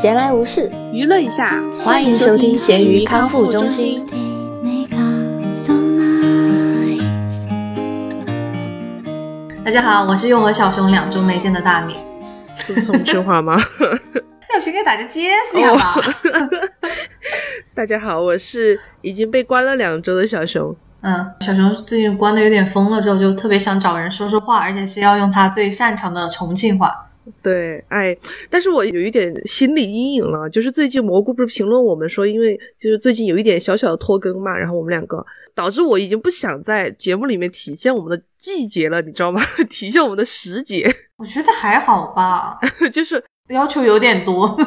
闲来无事，娱乐一下，欢迎收听咸鱼康复中心。大家好，我是又和小熊两周没见的大米。这是重庆话吗？那我先给大家解释一下吧。大家好，我是已经被关了两周的小熊。嗯，小熊最近关的有点疯了，之后就特别想找人说说话，而且是要用他最擅长的重庆话。对，哎，但是我有一点心理阴影了，就是最近蘑菇不是评论我们说，因为就是最近有一点小小的拖更嘛，然后我们两个导致我已经不想在节目里面体现我们的季节了，你知道吗？体现我们的时节，我觉得还好吧，就是要求有点多。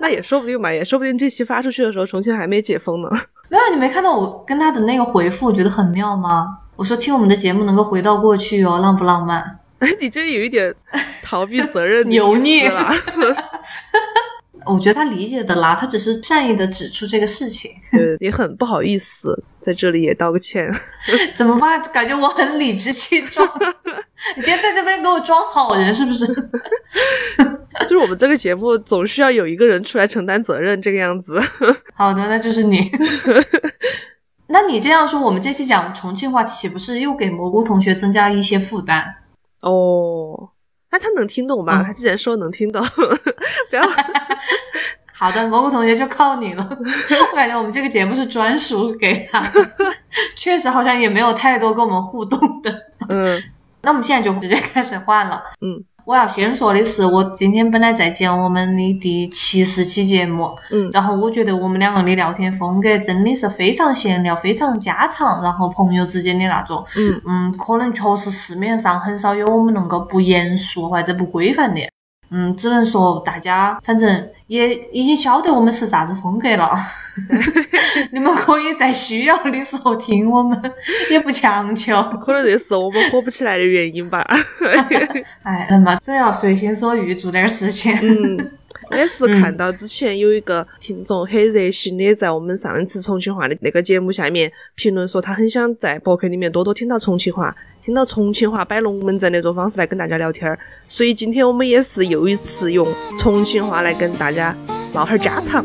那也说不定嘛，也说不定这期发出去的时候，重庆还没解封呢。没有，你没看到我跟他的那个回复，我觉得很妙吗？我说听我们的节目能够回到过去哦，浪不浪漫？你这有一点逃避责任油腻了。我觉得他理解的啦，他只是善意的指出这个事情。对，也很不好意思，在这里也道个歉。怎么办？感觉我很理直气壮。你今天在这边给我装好人是不是？就是我们这个节目总需要有一个人出来承担责任，这个样子。好的，那就是你。那你这样说，我们这期讲重庆话，岂不是又给蘑菇同学增加了一些负担？哦，那他能听懂吧？他之前说能听懂，不要。好的，蘑菇同学就靠你了。我感觉我们这个节目是专属给他，确实好像也没有太多跟我们互动的。嗯，那我们现在就直接开始换了。嗯。我要先说的是，我今天本来在剪我们的第七十期节目，嗯，然后我觉得我们两个的聊天风格真的是非常闲聊，非常家常，然后朋友之间的那种，嗯。嗯，可能确实市面上很少有我们能够不严肃或者不规范的。嗯，只能说大家反正也已经晓得我们是啥子风格了，你们可以在需要的时候听我们，也不强求。可能这是我们火不起来的原因吧。哎，人嘛，总要随心所欲做点事情。嗯。也是看到之前有一个听众很热心的，在我们上一次重庆话的那个节目下面评论说，他很想在博客里面多多听到重庆话，听到重庆话摆龙门阵那种方式来跟大家聊天儿。所以今天我们也是又一次用重庆话来跟大家唠哈儿家常。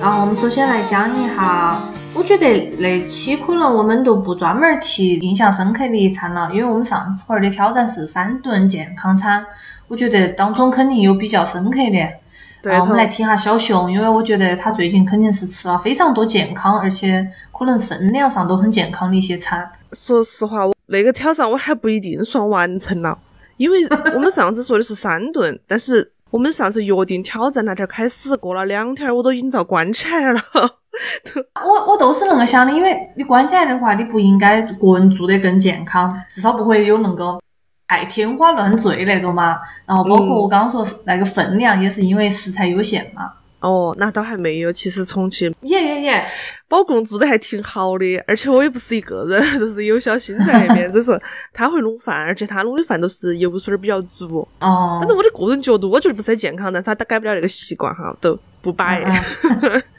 然后我们首先来讲一下。我觉得那期可能我们都不专门提印象深刻的一餐了，因为我们上次玩的挑战是三顿健康餐，我觉得当中肯定有比较深刻的。对，我们来听下小熊，因为我觉得他最近肯定是吃了非常多健康，而且可能分量上都很健康的一些餐。说实话，我那个挑战我还不一定算完成了，因为我们上次说的是三顿，但是我们上次约定挑战那天开始，过了两天我都已经遭关起来了。我我都是那个想的，因为你关起来的话，你不应该个人做得更健康，至少不会有那个爱天花乱坠那种嘛。然后包括我刚刚说那个分量，也是因为食材有限嘛。哦，那倒还没有。其实重庆耶耶耶，保供做的还挺好的，而且我也不是一个人，就是有小新在那边，就是他会弄饭，而且他弄的饭都是油水比较足。哦，反正我的个人角度，我觉得不是很健康，但是他改不了那个习惯哈，都不摆。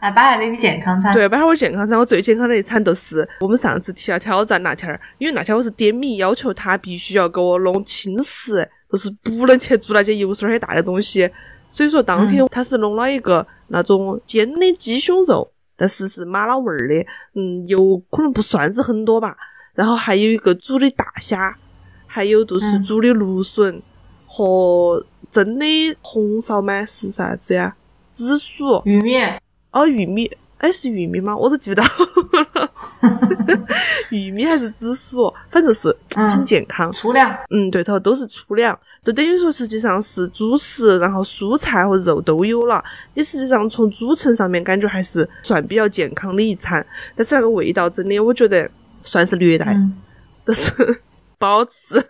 来摆下你的健康餐。对，摆下我健康餐。我最健康的一餐就是我们上次提了挑战那天儿，因为那天我是点名要求他必须要给我弄轻食，就是不能去做那些油水很大的东西。所以说当天他是弄了一个那种煎的鸡胸肉，但是是麻辣味儿的，嗯，油可能不算是很多吧。然后还有一个煮的大虾，还有就是煮的芦笋和蒸的红烧吗是啥子呀？紫薯、玉米。哦，玉米，哎，是玉米吗？我都记不到，玉米还是紫薯，反正是很健康。粗粮，嗯，对头，都是粗粮，就等于说实际上是主食，然后蔬菜和肉都有了。你实际上从组成上面感觉还是算比较健康的一餐，但是那个味道真的，我觉得算是虐待，都是不好吃，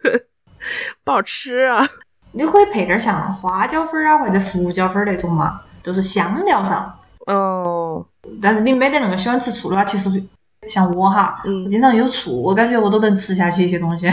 不好吃啊！你可以配点像花椒粉啊或者胡椒粉那种嘛，就是香料上。哦，但是你没得那个喜欢吃醋的话，其实像我哈，我经常有醋，我感觉我都能吃下去一些东西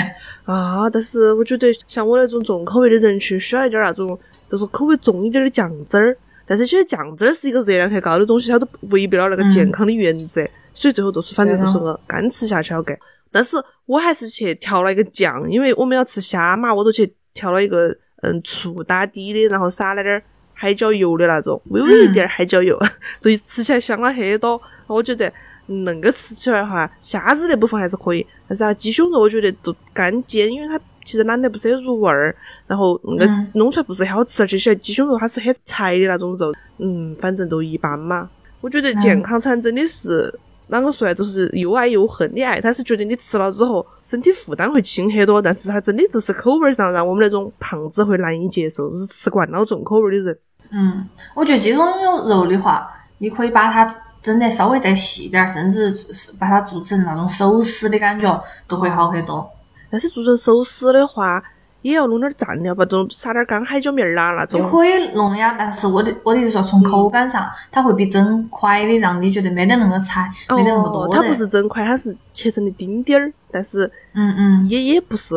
啊。但是我觉得像我那种重口味的人群，需要一点那种就是口味重一点的酱汁儿。但是其实酱汁儿是一个热量很高的东西，它都违背了那个健康的原则，所以最后都是反正就是我干吃下去了。但是我还是去调了一个酱，因为我们要吃虾嘛，我都去调了一个嗯醋打底的，然后撒了点儿海椒油的那种，微微一点儿海椒油，所以吃起来香了很多。我觉得恁个吃起来哈，虾子那部分还是可以，但是啊鸡胸肉我觉得都干煎，因为它其实懒得不是很入味儿，然后那个嗯弄出来不是很好吃，而且鸡胸肉它是很柴的那种肉，嗯，反正都一般嘛。我觉得健康餐真的是。啷个说呢？就是又爱又恨的爱。他是觉得你吃了之后身体负担会轻很多，但是它真的就是口味上让我们那种胖子会难以接受，就是吃惯了重口味的人。嗯，我觉得鸡胸肉的话，你可以把它整得稍微再细点儿，甚至是把它做成那种手撕的感觉，都会好很多。但是做成手撕的话，也要弄点蘸料吧，种撒点干海椒面儿啦那种。你可以弄呀，但是我的我的意思说，从口感上，它会比整块的让你觉得没得那么柴，没得那么多哦，它不是整块，它是切成的丁丁儿，但是嗯嗯。也也不是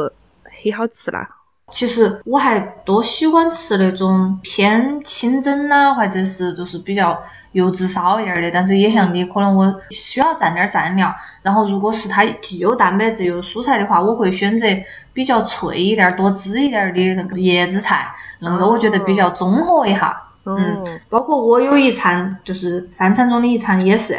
很好吃啦。其实我还多喜欢吃那种偏清蒸呐、或者是就是比较油脂少一点儿的。但是也像你，可能我需要蘸点儿蘸料。然后如果是它既有蛋白质又有蔬菜的话，我会选择比较脆一点儿、多汁一点儿的那个叶子菜，那个我觉得比较综合一下。嗯嗯，包括我有一餐就是三餐中的一餐也是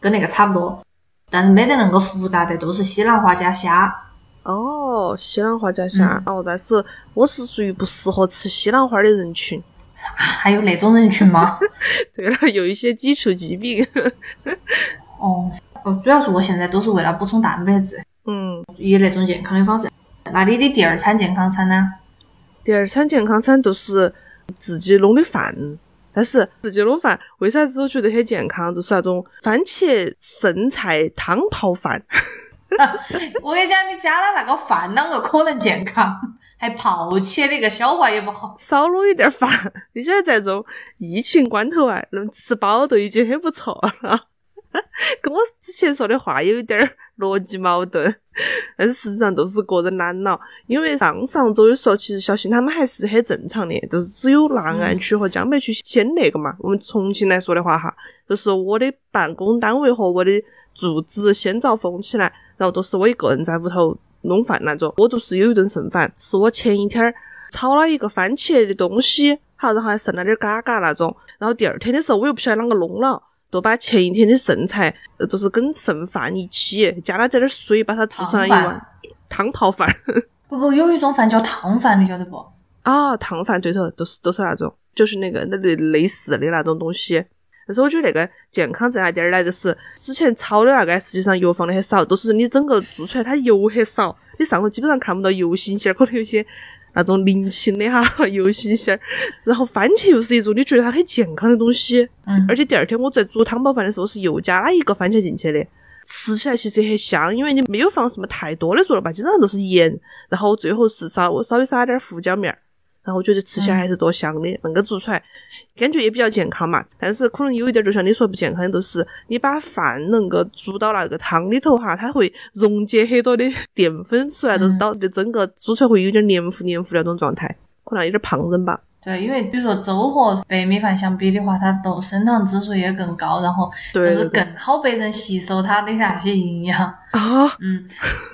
跟那个差不多，但是没得那个复杂的，都是西兰花加虾。哦，西兰花加虾、嗯哦，但是我是属于不适合吃西兰花的人群。还有那种人群吗？对了，有一些基础疾病。哦，哦，主要是我现在都是为了补充蛋白质，嗯，以那种健康的方式。那你的第二餐健康餐呢？第二餐健康餐都是自己弄的饭，但是自己弄饭为啥子我觉得很健康？就是那种番茄剩菜汤泡饭。我跟你讲，你加了那个饭，啷个可能健康？还泡起那个消化也不好。少弄一点饭，你晓得在这种疫情关头啊，能吃饱都已经很不错了。跟我之前说的话有一点儿逻辑矛盾，但是事实上都是个人懒了。因为上上周的时候，其实小新他们还是很正常的，就是只有南岸区和江北区先那个嘛。我们重庆来说的话哈，就是我的办公单位和我的住址先遭封起来，然后都是我一个人在屋头弄饭那种。我都是有一顿剩饭，是我前一天儿炒了一个番茄的东西，好，然后还剩了点嘎嘎那种。然后第二天的时候，我又不晓得啷个弄了，就把前一天的剩菜，呃就是跟剩饭一起，加了点点水，把它做成了一碗汤泡饭。不不，有一种饭叫汤饭，你晓得不？啊，汤饭对头，都是都是那种，就是那个那类类似的那种东西。但是我觉得那个健康在哪点儿呢？就是之前炒的那个，实际上油放的很少，都是你整个做出来它油很少，你上头基本上看不到油腥线儿，可能有些那种零星的哈 油腥线儿。然后番茄又是一种你觉得它很健康的东西，嗯，而且第二天我在煮汤包饭的时候是又加了一个番茄进去的，吃起来其实也很香，因为你没有放什么太多的佐料吧，基本上都是盐，然后最后是稍稍微撒点胡椒面儿，然后我觉得吃起来还是多香的，那个做出来感觉也比较健康嘛。但是可能有一点就像你说不健康的，就是你把饭能够煮到那个汤里头哈，它会溶解很多的淀粉出来，就是嗯导致的整个煮出来会有点黏糊黏糊的那种状态，可能有点胖人吧。对，因为比如说粥和白米饭相比的话，它都升糖指数也更高，然后就是更好被人吸收它的那些营养。啊，嗯，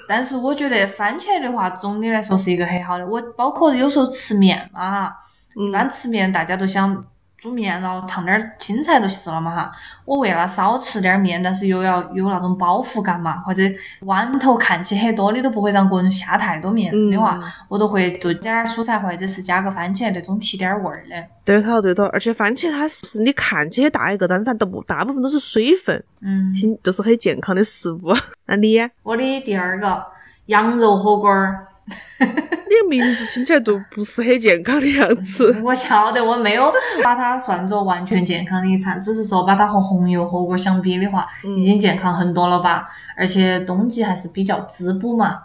但是我觉得番茄的话，总的来说是一个很好的。我包括有时候吃面嘛哈，一嗯般吃面大家都想煮面，然后烫点儿青菜就是了嘛哈。我为了少吃点儿面，但是又要有那种饱腹感嘛，或者碗头看起很多，你都不会让个人下太多面的话，嗯我都会炖点儿蔬菜或者是加个番茄那种提点儿味儿的。对头对头，而且番茄它是你看起很大一个，但是它都不大部分都是水分，嗯，挺就是很健康的食物。那你呀？我的第二个羊肉火锅儿。你的名字听起来都不是很健康的样子。我晓得，我没有把它算作完全健康的一餐，只是说把它和红油火锅相比的话，嗯已经健康很多了吧。而且冬季还是比较滋补嘛。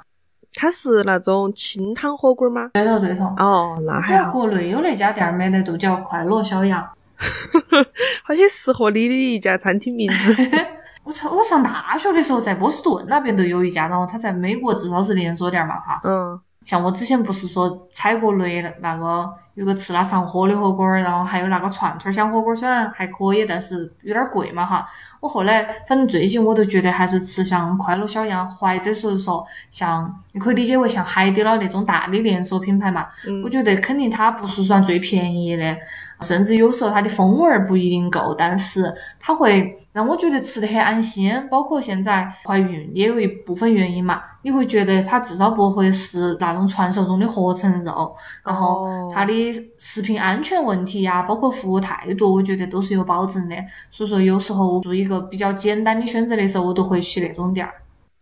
它是那种清汤火锅吗？对头对头。哦，那还好，国内有那家店儿没得，就叫快乐小羊。好像适合你的一家餐厅名字。我操！我上大学的时候在波士顿那边都有一家，然后它在美国至少是连锁店儿嘛哈。嗯像我之前不是说踩过雷那个有个吃了上火的火锅儿，然后还有那个串串香火锅儿，虽然还可以，但是有点儿贵嘛哈。我后来反正最近我都觉得还是吃像快乐小羊，或者是说像你可以理解为像海底捞那种大的连锁品牌嘛。我觉得肯定它不是算最便宜的，甚至有时候它的风味儿不一定够，但是它会让我觉得吃得很安心。包括现在怀孕也有一部分原因嘛，你会觉得它至少不会是那种传说中的合成肉，然后它的食品安全问题呀，包括服务态度，我觉得都是有保证的。所以说有时候做一个比较简单的选择的时候，我都会去那种店儿。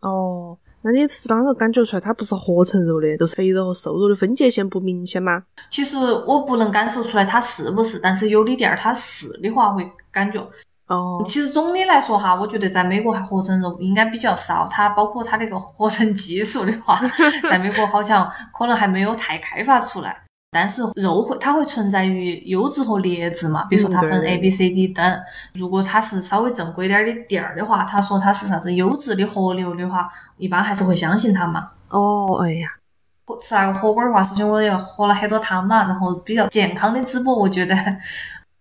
哦，那你是啷个感觉出来它不是合成肉的，就是肥肉和瘦肉的分界线不明显吗？其实我不能感受出来它是不是，但是有的店儿它是的话会感觉。哦，其实总的来说哈，我觉得在美国还合成肉应该比较少，它包括它那个合成技术的话，在美国好像可能还没有太开发出来。但是肉会它会存在于优质和劣质嘛，比如说它分 A、B、C、D 等。如果它是稍微正规点儿的店儿的话，他说它是啥子优质的和牛的话，一般还是会相信它嘛。哦，哎呀，吃那个火锅儿的话，首先我要喝了很多汤嘛，然后比较健康的淄博，我觉得。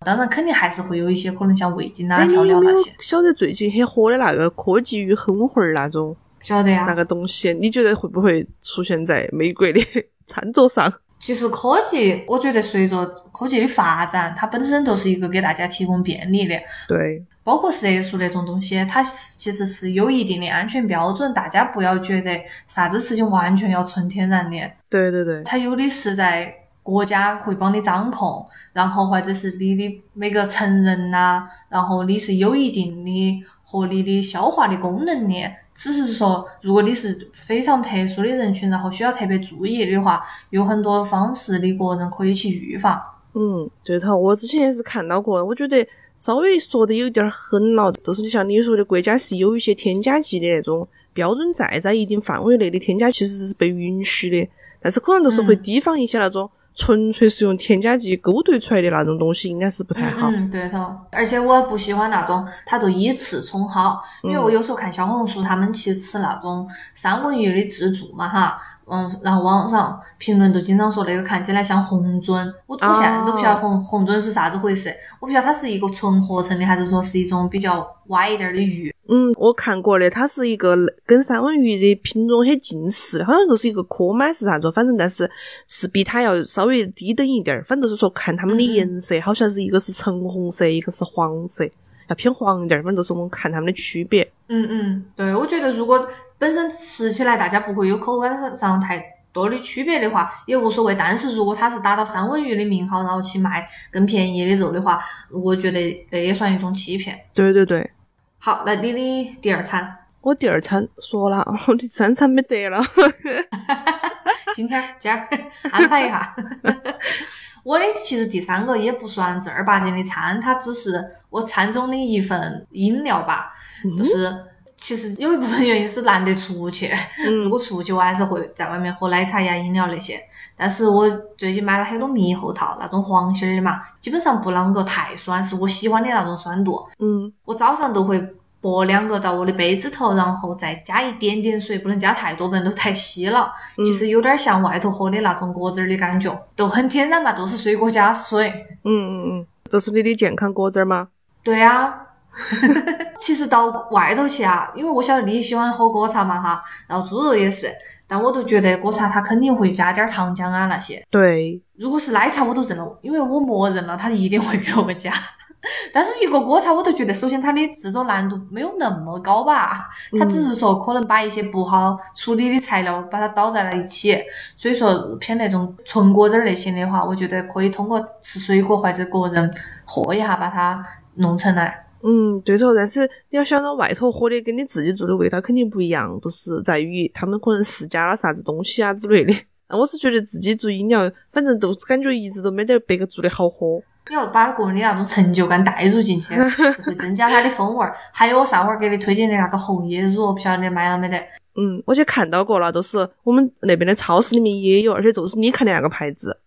当然，肯定还是会有一些可能像味精啊、调料那些。晓得最近很火的那个科技与狠活儿那种？晓得呀。那个东西，你觉得会不会出现在美国的 餐桌上？其实科技，我觉得随着科技的发展，它本身就是一个给大家提供便利的。对。包括色素那种东西，它其实是有一定的安全标准，大家不要觉得啥子事情完全要纯天然的。对对对。它有的是在。国家会帮你掌控，然后或者是你的每个成人呐，然后你是有一定的合理的消化的功能的，只是说如果你是非常特殊的人群，然后需要特别注意的话，有很多方式你个人可以去预防。嗯，对头，我之前也是看到过，我觉得稍微说的有点狠了，就是像你说的，国家是有一些添加剂的那种标准在，在一定范围内的添加其实是被允许的，但是可能就是会提防一些那种。纯粹是用添加剂勾兑出来的那种东西，应该是不太好。嗯，对头。而且我不喜欢那种它都以次充好，因为我有时候看小红书，他们去吃那种三文鱼的自助嘛，哈。嗯，然后网上评论都经常说那个看起来像红尊，我我现在都不晓得红红尊是啥子回事，我不晓得它是一个纯合成的，还是说是一种比较歪一点的鱼。嗯，我看过的，它是一个跟三文鱼的品种很近似的，好像就是一个科麦是啥子，反正但是是比它要稍微低等一点儿，反正就是说看它们的颜色，好像是一个是橙红色，一个是黄色。要偏黄一点，反正都是我们看它们的区别。嗯嗯，对，我觉得如果本身吃起来大家不会有口感上太多的区别的话，也无所谓。但是如果它是打到三文鱼的名号，然后去卖更便宜的肉的话，我觉得那也算一种欺骗。对对对。好，那你的第二餐？我第二餐说了，我的三餐没得了。今天今儿 安排一下。我的其实第三个也不算正儿八经的餐，它只是我餐中的一份饮料吧。就是其实有一部分原因是难得出去，如果出去我还是会在外面喝奶茶呀、饮料那些。但是我最近买了很多猕猴桃，那种黄心儿的嘛，基本上不啷个太酸，是我喜欢的那种酸度。嗯，我早上都会。剥两个到我的杯子头，然后再加一点点水，不能加太多，不然都太稀了。其实有点像外头喝的那种果汁儿的感觉，都很天然嘛，都是水果加水。嗯嗯嗯，这是你的健康果汁儿吗？对啊。其实到外头去啊，因为我晓得你喜欢喝果茶嘛哈，然后猪肉也是，但我都觉得果茶它肯定会加点糖浆啊那些。对。如果是奶茶我都认了，因为我默认了它一定会给我们加。但是一个果茶，我都觉得，首先它的制作难度没有那么高吧，它只是说可能把一些不好处理的材料把它倒在了一起，所以说偏那种纯果汁类型的话，我觉得可以通过吃水果或者个人喝一下把它弄成来。嗯，对头。但是你要想到外头喝的跟你自己做的味道肯定不一样，都是在于他们可能是加了啥子东西啊之类的。我是觉得自己做饮料，反正都感觉一直都没得别个做的好喝。你要把个人的那种成就感带入进去，会增加它的风味儿。还有我上回儿给你推荐的那个红叶乳，不晓得你买了没得？嗯，我去看到过了，都是我们那边的超市里面也有，而且就是你看的那个牌子。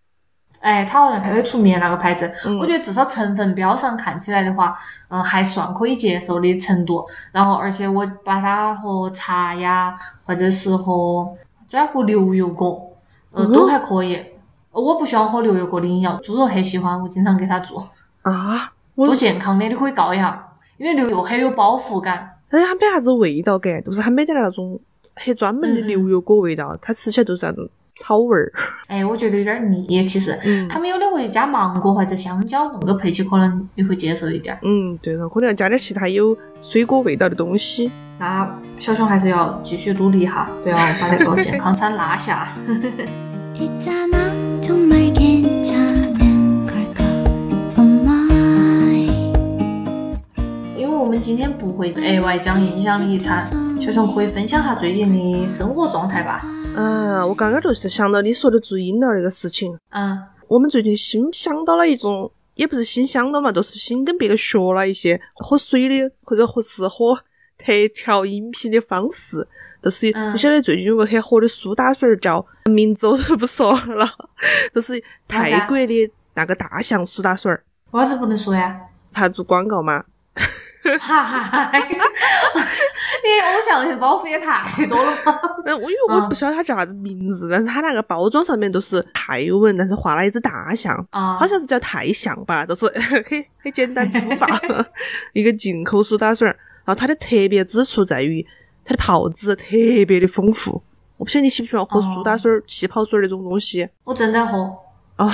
哎，它好像还会出面那个牌子。我觉得至少成分标上看起来的话，嗯，还算可以接受的程度。然后，而且我把它和茶呀，或者是和加过牛油果，嗯，都还可以。我不喜欢喝牛油果的饮料，猪肉很喜欢，我经常给他做，啊，我多健康的，你可以告一下，因为牛油很有饱腹感。但是它没啥子味道感，就是它没得那种很专门的牛油果味道，它吃起来都是那种草味儿。哎，我觉得有点腻，其实。嗯他们有的会加芒果或者香蕉恁个配起，可能你会接受一点儿。嗯，对了，可能要加点其他有水果味道的东西。那小熊还是要继续努力哈，不要把那个健康餐落下。있잖아 정말 괜찮은 걸까 Oh my 因为我们今天不会额外讲影响力餐，小熊可以分享下最近的生活状态吧。啊，我刚刚就是想到你说的做饮料那个事情，嗯，我们最近新想到了一种，也不是新想到嘛，都是新跟别个学了一些喝水的，或者喝是喝特调饮品的方式。 就是嗯你晓得最近有个很火的苏打水儿叫名字我都不说了，就是泰国的那个大象苏打水儿，为啥子不能说呀？怕做广告吗。哈哈哈！你偶像包袱也太多了吧？那我因为我嗯不晓得它叫啥子名字，但是它那个包装上面都是泰文，但是画了一只大象，啊，好像是叫泰象吧，就是 很很简单粗暴 一个进口苏打水儿。然后它的特别之处在于它的泡子特别的丰富。我不晓得你喜不喜欢喝苏打水儿、气泡水儿那种东西我正在喝。哦，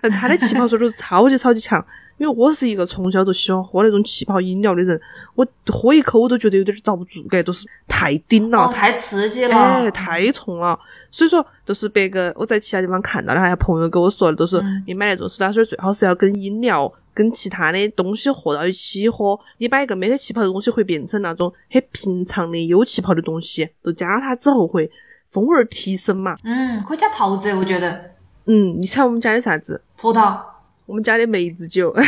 但 它的气泡水都是超级超级强。因为我是一个从小就喜欢喝那种气泡饮料的人，我喝一口我都觉得有点遭不住，感都是太顶了，哦，太刺激了！哎，太冲了。所以说，就是别个我在其他地方看到的，还有朋友跟我说的，都是嗯你买那种苏打水最好是要跟饮料、跟其他的东西和到一起喝。你把一个没得气泡的东西会变成那种很平常的有气泡的东西，就加它之后会风味儿提升嘛。嗯，可以加桃子，我觉得嗯，你猜我们家的啥子？葡萄。我们家的梅子酒。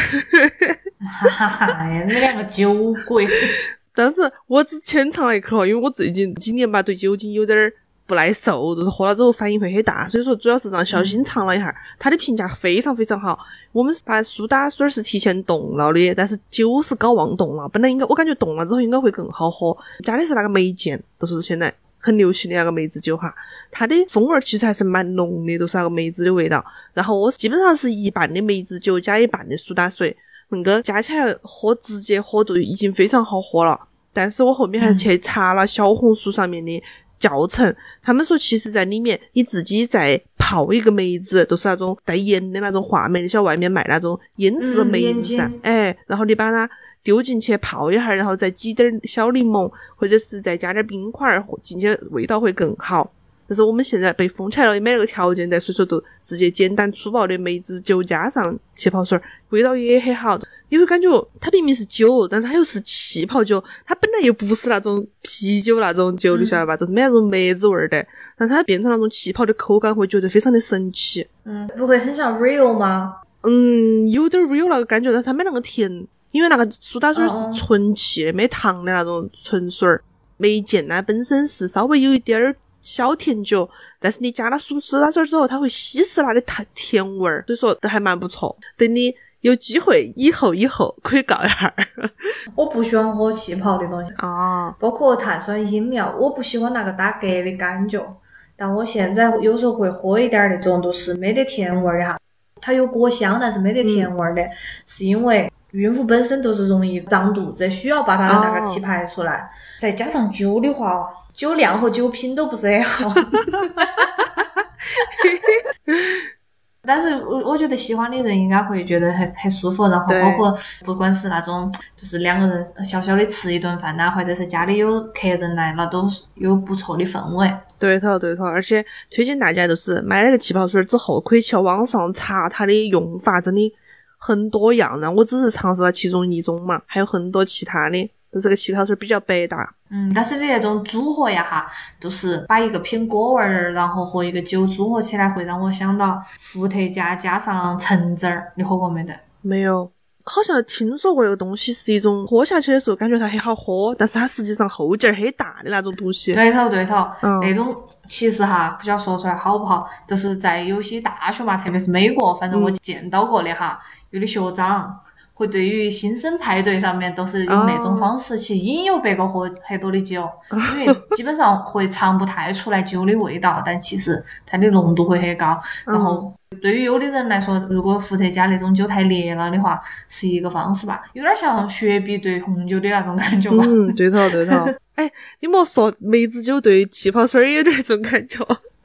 哈哈哈！哎呀，你两个酒鬼。但是我只浅尝了一口，因为我最近几年吧对酒精有点儿不耐受，就是喝了之后反应会很大，所以说主要是让小新尝了一下，他的评价非常非常好。我们把苏打水是提前冻了的，但是酒是搞忘冻了，本来应该我感觉冻了之后应该会更好喝。加的是那个梅见，就是现在很流行的那个梅子酒哈，它的风味儿其实还是蛮浓的，都是那个梅子的味道。然后我基本上是一半的梅子酒加一半的苏打水，那个加起来喝直接喝就已经非常好喝了。但是我后面还去查了小红书上面的教程，他们说其实在里面你自己再泡一个梅子，都是那种带盐的那种话梅，你晓得外面卖那种腌制梅子噻，嗯哎，然后你把它丢进去泡一下，然后再挤点儿小柠檬，或者是再加点儿冰块儿进去，味道会更好。但是我们现在被封起来了，也没那个条件在，所以说都直接简单粗暴的梅子酒加上气泡水儿，味道也很好。你会感觉它明明是酒，但是它又是气泡酒，它本来又不是那种啤酒那种酒，你晓得吧？就是没那种梅子味儿的，但它变成那种气泡的口感，会觉得非常的神奇。嗯，不会很像 real 吗？嗯，有点儿有那个感觉，但它没那个甜，因为那个苏打水是纯气的，没糖的那种纯水儿。梅见呢本身是稍微有一点儿小甜酒，但是你加了苏苏打水儿之后，它会稀释它的甜甜味儿，所以说都还蛮不错。等你有机会以后以后可以告一下儿 我不喜欢喝气泡的东西，啊。包括碳酸饮料，我不喜欢那个打嗝的感觉。但我现在有时候会喝一点儿那种，就是没得甜味儿的哈，它有果香，但是没得甜味儿的，是因为孕妇本身都是容易胀肚子，需要把它的那个气排出来。再加上酒的话，酒量和酒品都不是很好。但是我我觉得喜欢的人应该会觉得很很舒服，然后包括不管是那种就是两个人小小的吃一顿饭呐，或者是家里有客人来了，都是有不错的氛围。对头对头，而且推荐大家就是买了个气泡水儿之后，可以去网上查它的用法，真的很多样。然后我只是尝试了其中一种嘛，还有很多其他的。就这个气泡水比较百搭，嗯，但是你那种组合呀哈，就是把一个苹果味儿，然后和一个酒组合起来，会让我想到伏特加加上橙汁儿，你喝过没得？没有，好像听说过那个东西是一种喝下去的时候感觉它很好喝，但是它实际上后劲儿很大的那种东西。对头对头，嗯那种其实哈，不晓得说出来好不好，就是在有些大学嘛，特别是美国，反正我嗯见到过的哈，有的学长会对于新生派对上面都是用那种方式去引诱别个喝很多的酒，因为基本上会尝不太出来酒的味道，但其实它的浓度会很高。然后对于有的人来说，如果伏特加那种酒太烈了的话，是一个方式吧，有点像雪碧对红酒的那种感觉嘛。嗯，对头对头。哎，你莫说梅子酒对气泡水也有点这种感觉。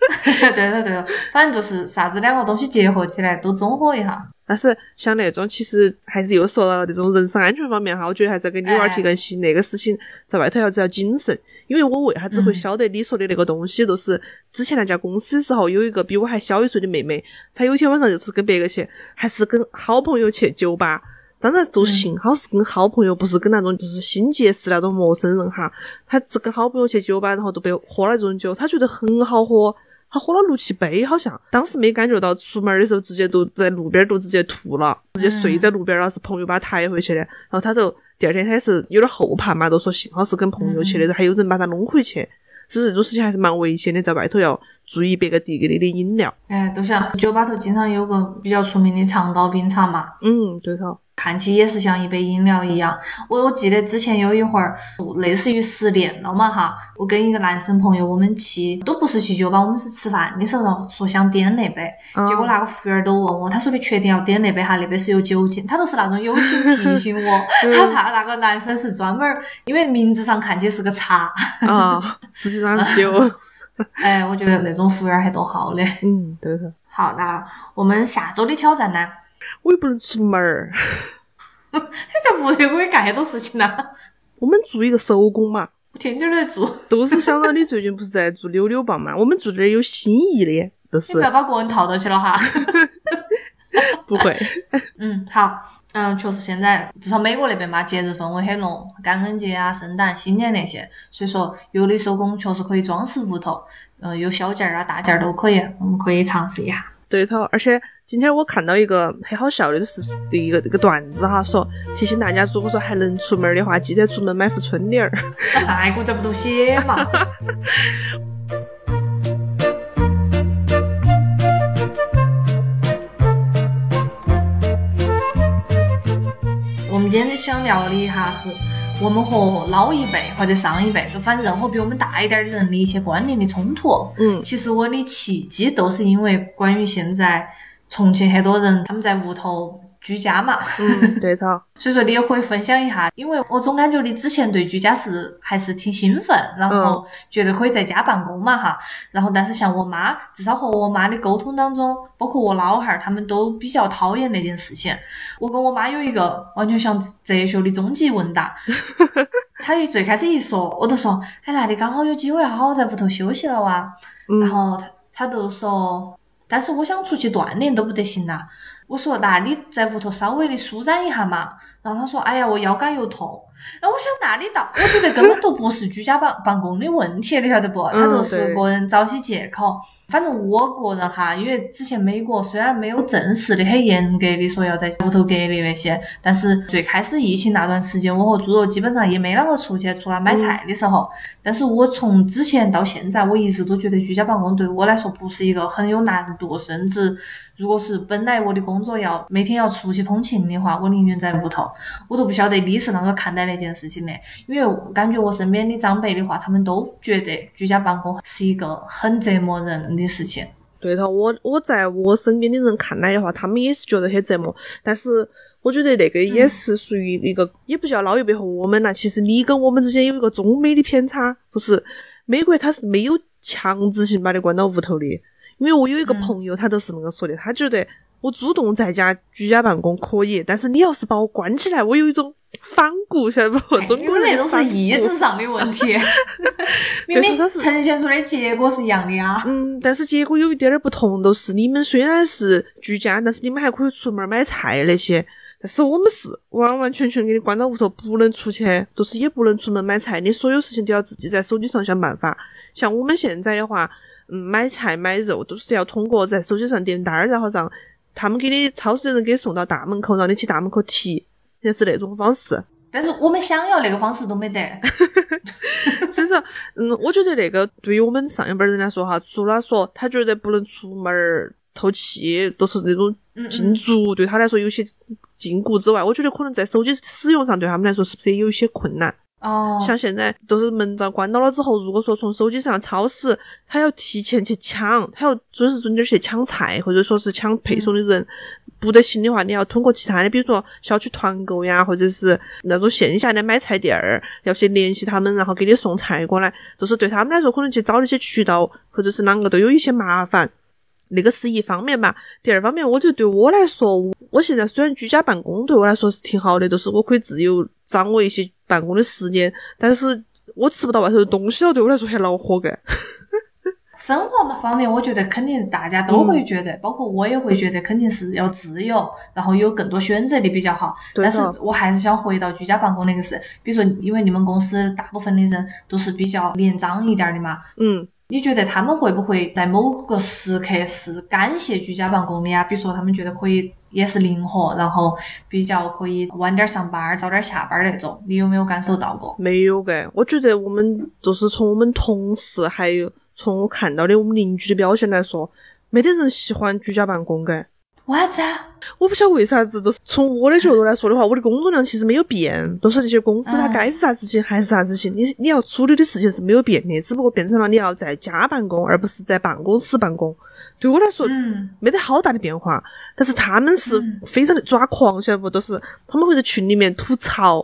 对头对头，反正就是啥子两个东西结合起来都综合一下。但是像那种，其实还是又说到那种人身安全方面哈，我觉得还是要给女娃提个醒。那个事情在外头要子要谨慎，因为我为啥子会晓得你说的那个东西，就是之前那家公司的时候，有一个比我还小一岁的妹妹，她有一天晚上就是跟别个去，还是跟好朋友去酒吧。当然，就幸好是跟好朋友，不是跟那种就是新结识那种陌生人哈。她是跟好朋友去酒吧，然后都被喝了这种酒，她觉得很好喝。他喝了六七杯，好像当时没感觉到，出门的时候直接都在路边都直接吐了，直接睡在路边了，是朋友把他抬回去的。然后他就第二天他也是有点后怕嘛，都说幸好是跟朋友去的，还有人把他弄回去。其实这种事情还是蛮危险的，在外头要注意别个递给你的饮料。哎，都像酒吧头经常有个比较出名的长岛冰茶嘛。嗯，对头。看起也是像一杯饮料一样。我我记得之前有一会儿，类似于失恋了嘛哈。我跟一个男生朋友，我们去都不是去酒吧，我们是吃饭的时候说想点那杯，结果那个服务员都问我，他说你确定要点那杯哈？那杯是有酒精，他都是那种友情提醒我，他怕那个男生是专门儿，因为名字上看起是个茶啊，实际上是酒。哎，我觉得那种服务员还多好的。嗯，对头。好，那我们下周的挑战呢？我又不能出门儿，你在屋头可以干很多事情呐。我们做一个手工嘛，我天天都在做。都是想到你最近不是在做溜溜棒嘛？我们做点有新意的，都是。你不要把个人套到去了哈。不会。嗯，好，嗯，确实现在至少美国那边嘛，节日氛围很浓，感恩节啊、圣诞、新年那些，所以说有的手工确实可以装饰屋头，嗯，有小件儿啊、大件儿都可以，我们可以尝试一下。对头，而且今天我看到一个很好笑的是的一个这个段子哈，说提醒大家，如果说还能出门的话，记得出门买副春联儿。那我这不都写嘛。我们今天想聊的一下是。我们和老一辈或者上一辈，就反正任何比我们大一点的人的一些观念的冲突。嗯，其实我的契机都是因为关于现在重庆很多人他们在屋头。居家嘛，嗯，对头。所以说你也可以分享一下，因为我总感觉你之前对居家是还是挺兴奋，然后觉得可以在家办公嘛哈。然后但是像我妈，至少和我妈的沟通当中，包括我老汉儿，他们都比较讨厌那件事情。我跟我妈有一个完全像哲学的终极问答，她一最开始一说，我都说，哎，那你刚好有机会好好在屋头休息了哇。然后她她就说，但是我想出去锻炼都不得行呐。我说，那你在屋头稍微的舒展一下嘛。然后他说，哎呀，我腰杆又痛。那我想，那你到，我觉得根本都不是居家办办公的问题，你晓得不？他就是个人找些借口。反正我个人哈，因为之前美国虽然没有正式的很严格的说要在屋头隔离那些，但是最开始疫情那段时间，我和猪肉基本上也没啷个出去，除了买菜的时候。但是我从之前到现在，我一直都觉得居家办公对我来说不是一个很有难度，甚至。如果是本来我的工作要每天要出去通勤的话，我宁愿在屋头。我都不晓得你是啷个看待那件事情的，因为感觉我身边的长辈的话，他们都觉得居家办公是一个很折磨人的事情。对头，我我在我身边的人看来的话，他们也是觉得很折磨。但是我觉得那个也是属于一个，也不叫老一辈和我们啦。其实你跟我们之间有一个中美的偏差，就是美国它是没有强制性把你关到屋头的。因为我有一个朋友，他都是那个说的，他觉得我主动在家居家办公可以，但是你要是把我关起来，我有一种反骨，晓得不？中国那种是意志上的问题，明明呈现出的结果是一样的呀。嗯，但是结果有一点点不同，都是你们虽然是居家，但是你们还可以出门买菜那些，但是我们是完完全全给你关到屋头，不能出去，就是也不能出门买菜，你所有事情都要自己在手机上想办法。像我们现在的话。嗯，买菜买肉都是要通过在手机上点单儿，然后让他们给你超市的人给送到大门口，让你去大门口提，也是那种方式。但是我们想要那个方式都没得。所以说，嗯，我觉得那个对于我们上一辈人来说哈，除了说他觉得不能出门透气，都是那种禁足，对他来说有些禁锢之外，我觉得可能在手机使用上对他们来说是不是也有一些困难？哦，像现在都是门闸关到了之后，如果说从手机上超市，他要提前去抢，他要准时准点去抢菜，或者说是抢配送的人，不得行的话，你要通过其他的，比如说小区团购呀，或者是那种线下的买菜店儿，要去联系他们，然后给你送菜过来，就是对他们来说，可能去找那些渠道或者是啷个都有一些麻烦。那个是一方面吧，第二方面，我觉得对我来说，我现在虽然居家办公对我来说是挺好的，就是我可以自由掌握一些办公的时间，但是我吃不到外头的东西了，对我来说很恼火干。生活嘛方面，我觉得肯定大家都会觉得，包括我也会觉得，肯定是要自由，然后有更多选择的比较好。对但是我还是想回到居家办公那个事，比如说，因为你们公司大部分的人都是比较年长一点儿的嘛，嗯，你觉得他们会不会在某个时刻是感谢居家办公的呀？比如说，他们觉得可以也是灵活，然后比较可以晚点儿上班儿，早点儿下班儿那种，你有没有感受到过？没有干。我觉得我们就是从我们同事，还有从我看到的我们邻居的表现来说，没得人喜欢居家办公的。为啥子啊？我不晓得为啥子，都是从我的角度来说的话，我的工作量其实没有变，都是那些公司它嗯该是啥事情还是啥事情，你你要处理的事情是没有变的，只不过变成了你要在家办公，而不是在办公室办公。对我来说，嗯，没得好大的变化，但是他们是嗯非常的抓狂，晓得不？都是他们会在群里面吐槽，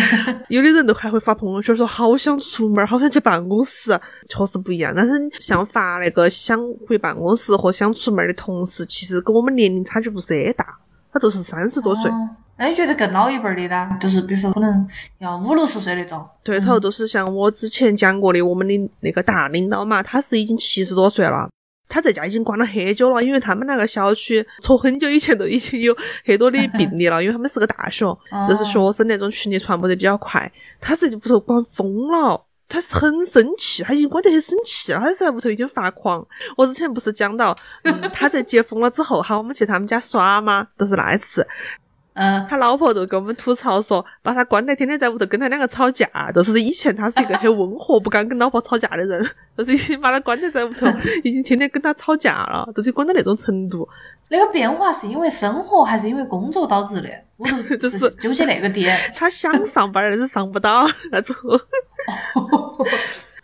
有的人都还会发朋友圈说好想出门，好想去办公室，确实不一样。但是像发那个想回办公室和想出门的同事，其实跟我们年龄差距不是很大，他就是三十多岁，哦那你觉得更老一辈儿的呢？就是比如说可能要五六十岁那种。对头就是像我之前讲过的，我们的那个大领导嘛，他是已经七十多岁了。他在家已经关了很久了，因为他们那个小区从很久以前都已经有很多的病例了，因为他们是个大学，哦就是学生那种群里传播的比较快。他在屋头关疯了，他是很生气，他已经关得很生气了，他在屋头已经发狂。我之前不是讲到，嗯，他在解封了之后，好，我们去他们家耍嘛，就是那一次，嗯，他老婆就跟我们吐槽说，把他关在天天在屋头跟他两个吵架，就是以前他是一个很温和、不敢跟老婆吵架的人，就是已经把他关在在屋头，已经天天跟他吵架了，就是关到那种程度。那个变化是因为生活还是因为工作导致的？我都 是就是纠结那个点。他想上班，但是上不到那种。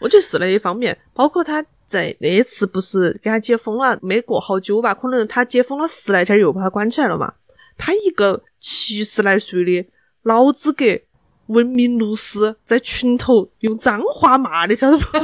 我觉得是那一方面，包括他在那一次不是给他解封了，没过好久吧，可能他解封了十来天又把他关起来了嘛。他一个七十来岁的老资格文明律师，在群头用脏话骂的，晓得不？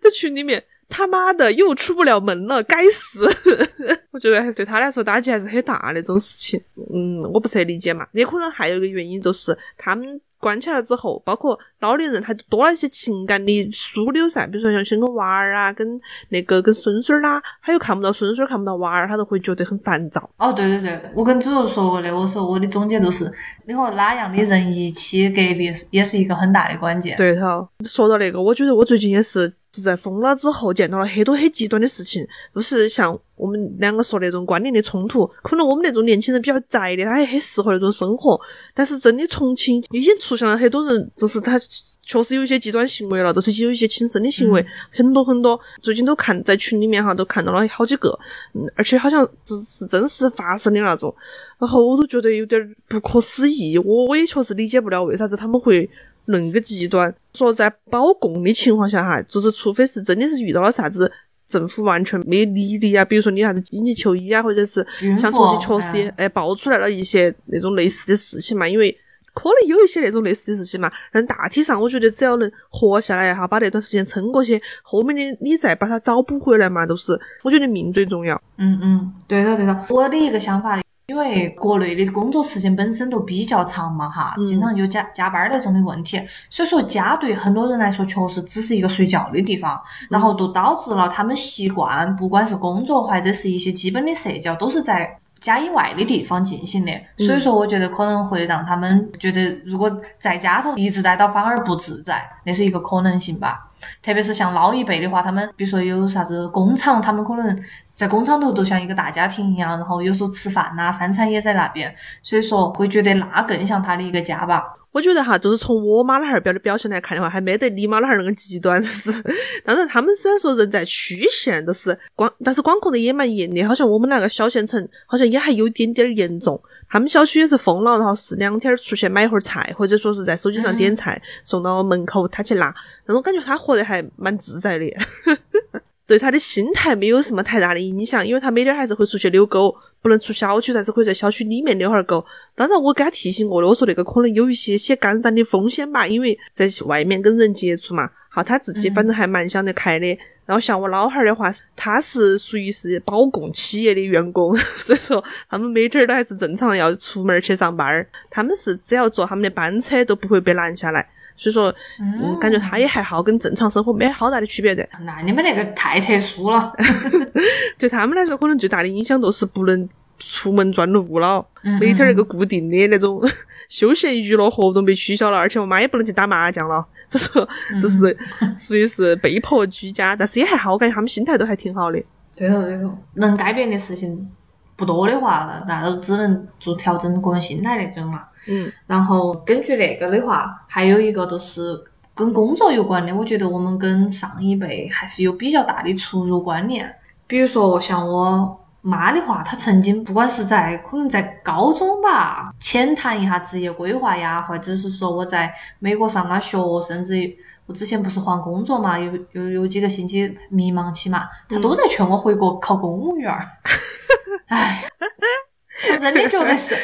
在群里面，他妈的又出不了门了，该死！我觉得还是对他来说打击还是很大那种事情。嗯，我不是很理解嘛。也可能还有一个原因，就是他们关起来之后，包括老年人，他就多了一些情感的枢纽噻。比如说像先跟娃儿啊，跟那个跟孙孙儿啦，他又看不到孙孙儿，看不到娃儿，他都会觉得很烦躁。哦，对对对，我跟主任说过的，我说我的总结就是，你和哪样的人一起隔离，也是一个很大的关键。对头，说到那个，我觉得我最近也是是在封了之后见到了很多很极端的事情，就是像我们两个说的那种观念的冲突。可能我们那种年轻人比较宅的，他也很适合那种生活，但是真的重庆已经出现了很多人，就是他确实有一些极端行为了，都是有一些轻生的行为，很多很多。最近都看在群里面哈，都看到了好几个，嗯，而且好像只是真实发生的那种。然后我都觉得有点儿不可思议，我我也确实理解不了为啥子他们会恁个极端。说在保供的情况下哈，就是除非是真的是遇到了啥子政府完全没理你啊，比如说你啥子紧急求医啊，或者是像重庆确实也哎爆出来了一些那种类似的事情嘛，因为。可能有一些那种类似的事情嘛，但大体上我觉得只要能活下来哈，把那段时间撑过去，后面的你再把它找补回来嘛，都是我觉得命最重要。嗯嗯，对的对的。我的一个想法，因为国内的工作时间本身都比较长嘛哈，嗯。经常有加加班儿那种的问题，所以说家对很多人来说确实只是一个睡觉的地方，然后都导致了他们习惯，不管是工作或者是一些基本的社交，都是在。家以外的地方进行的，所以说我觉得可能会让他们觉得，如果在家头一直待到反而不自在，那是一个可能性吧。特别是像老一辈的话，他们比如说有啥子工厂，他们可能在工厂头都像一个大家庭一样，然后有时候吃饭呐、三餐也在那边，所以说会觉得那更像他的一个家吧。我觉得哈，就是从我妈那哈儿表的表现来看的话，还没得你妈那哈儿那个极端。就是，当然他们虽然说人在区县，但是管但是管控的也蛮严的。好像我们那个小县城，好像也还有点点儿严重。他们小区也是封了，然后是两天儿出去买一会儿菜，或者说是在手机上点菜送到门口他去拿。那种感觉他活得还蛮自在的。对他的心态没有什么太大的影响，因为他每天还是会出去遛狗，不能出小区，但是可以在小区里面遛哈儿狗。当然，我给他提醒过的，我说那个可能有一些些感染的风险吧，因为在外面跟人接触嘛。好，他自己反正还蛮想得开的。然后像我老汉儿的话，他是属于是保供企业的员工，所以说他们每天儿都还是正常要出门去上班儿。他们是只要坐他们的班车都不会被拦下来。所以说，嗯，感觉他也还好，跟正常生活没好大的区别的。那你们那个太特殊了，对他们来说，可能最大的影响都是不能出门转路了，每天那个固定的那种 休闲娱乐活动被取消了，而且我妈也不能去打麻将了，这说都是属于是被迫居家，但是也还好，我感觉他们心态都还挺好的。对头对头，能改变的事情不多的话，那那都只能做调整个人心态那种嘛。嗯，然后根据那个的话，还有一个就是跟工作有关的，我觉得我们跟上一辈还是有比较大的出入观念。比如说像我妈的话，她曾经不管是在可能在高中吧，浅谈一下职业规划呀，或者是说我在美国上了学，甚至我之前不是换工作嘛，有有有几个星期迷茫期嘛，她都在劝我回国考公务员儿。唉，我真的觉得是。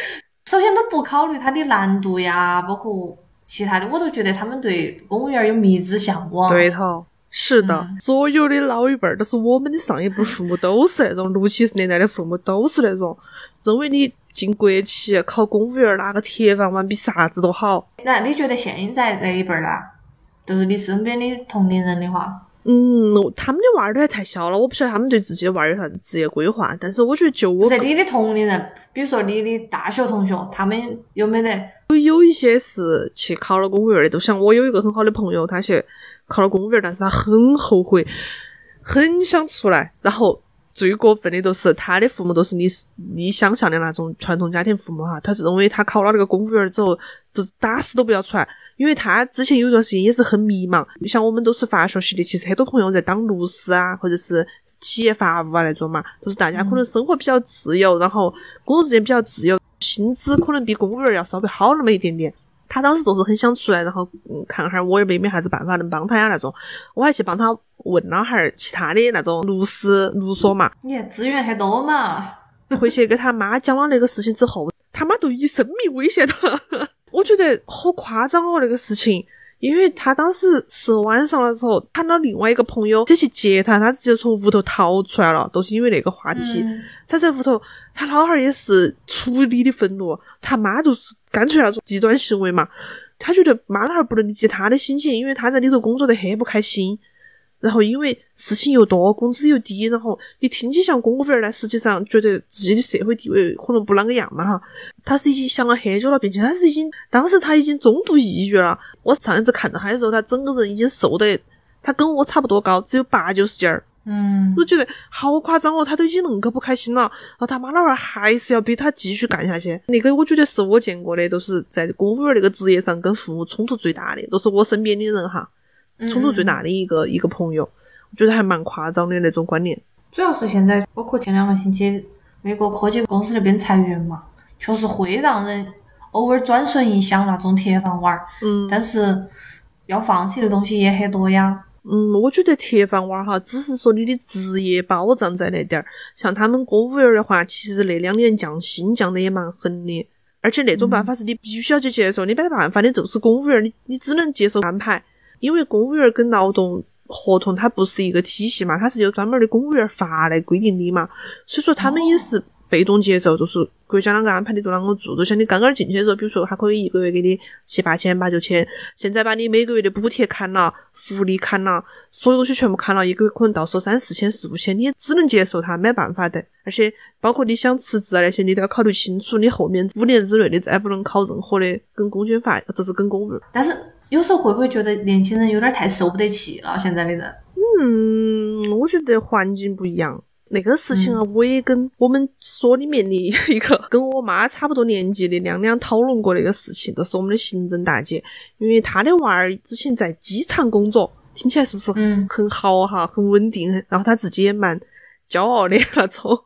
首先都不考虑它的难度呀，包括其他的，我都觉得他们对公务员有迷之向往。对头，是的，所有的老一辈儿都是我们的上一辈父母，都是那种六七十年代的父母，都是那种认为你进国企考公务员拿个铁饭碗比啥子都好。那你觉得现在那一辈儿呢？就是你身边的同龄人的话？嗯，他们的娃儿都还太小了，我不晓得他们对自己的娃儿有啥子职业规划。但是我觉得，就我在你的同龄人，比如说你的大学同学，他们有没得？有有一些是去考了公务员的，都像我有一个很好的朋友，他去考了公务员，但是他很后悔，很想出来。然后最过分的都是他的父母都是你你想象的那种传统家庭父母哈，他是认为他考了那个公务员之后，就打死都不要出来。因为他之前有一段时间也是很迷茫，像我们都是法学系的，其实很多朋友在当律师啊，或者是企业法务啊那种嘛，都是大家可能生活比较自由，然后工作时间比较自由，薪资可能比公务员要稍微好那么一点点。他当时就是很想出来，然后嗯看哈我也没没啥子办法能帮他呀那种，我还去帮他问了哈儿其他的那种律师律所嘛。你看资源还多嘛？回去给他妈讲了那个事情之后，他妈都以生命威胁他。我觉得好夸张哦，那个事情，因为他当时是晚上的时候喊了另外一个朋友再去接他，他直接从屋头逃出来了，都是因为那个话题。他在屋头，他老汉儿也是处理的愤怒，他妈就是干脆那种极端行为嘛。他觉得妈老汉儿不能理解他的心情，因为他在里头工作得很不开心。然后因为事情又多，工资又低，然后你听起像公务员儿呢，实际上觉得自己的社会地位可能不啷个样嘛哈。他是已经想了很久了，并且他是已经当时他已经中度抑郁了。我上一次看到他的时候，他整个人已经瘦得，他跟我差不多高，只有八九十斤儿。嗯，我觉得好夸张哦，他都已经恁个不开心了，然后他妈老汉儿还是要逼他继续干下去。那个我觉得是我见过的，都是在公务员那个职业上跟父母冲突最大的，都是我身边的人哈。冲突最大的一个一个朋友，我觉得还蛮夸张的那种观念。主要是现在，包括前两个星期，美国科技公司那边裁员嘛，确实会让人偶尔转瞬一想那种铁饭碗儿。嗯，但是要放弃的东西也很多呀。嗯，我觉得铁饭碗儿哈，只是说你的职业保障在那点儿。像他们公务员的话，其实那两年降薪降的也蛮狠的，而且那种办法是你必须要去接受，你没得办法，你就是公务员，你你只能接受安排。因为公务员跟劳动合同它不是一个体系嘛，它是有专门的公务员法来规定的嘛，所以说他们也是被动接受，就是国家啷个安排你就啷个做。就像你刚刚进去的时候，比如说他可以一个月给你七八千八九千，现在把你每个月的补贴砍了，福利砍了，所有东西全部砍了，一个月可能到手三四千四五千，你也只能接受它，没办法的。而且包括你想辞职啊那些，你都要考虑清楚，你后面五年之内你再不能考任何的跟公检法，就是跟公务员。但是。有时候会不会觉得年轻人有点太受不得气了？现在的人，嗯，我觉得环境不一样。那个事情啊，我也跟我们所里面的一个跟我妈差不多年纪的亮亮讨论过那个事情，就是我们的行政大姐，因为她的娃儿之前在机场工作，听起来是不是嗯很好哈，很稳定，然后她自己也蛮骄傲的那种。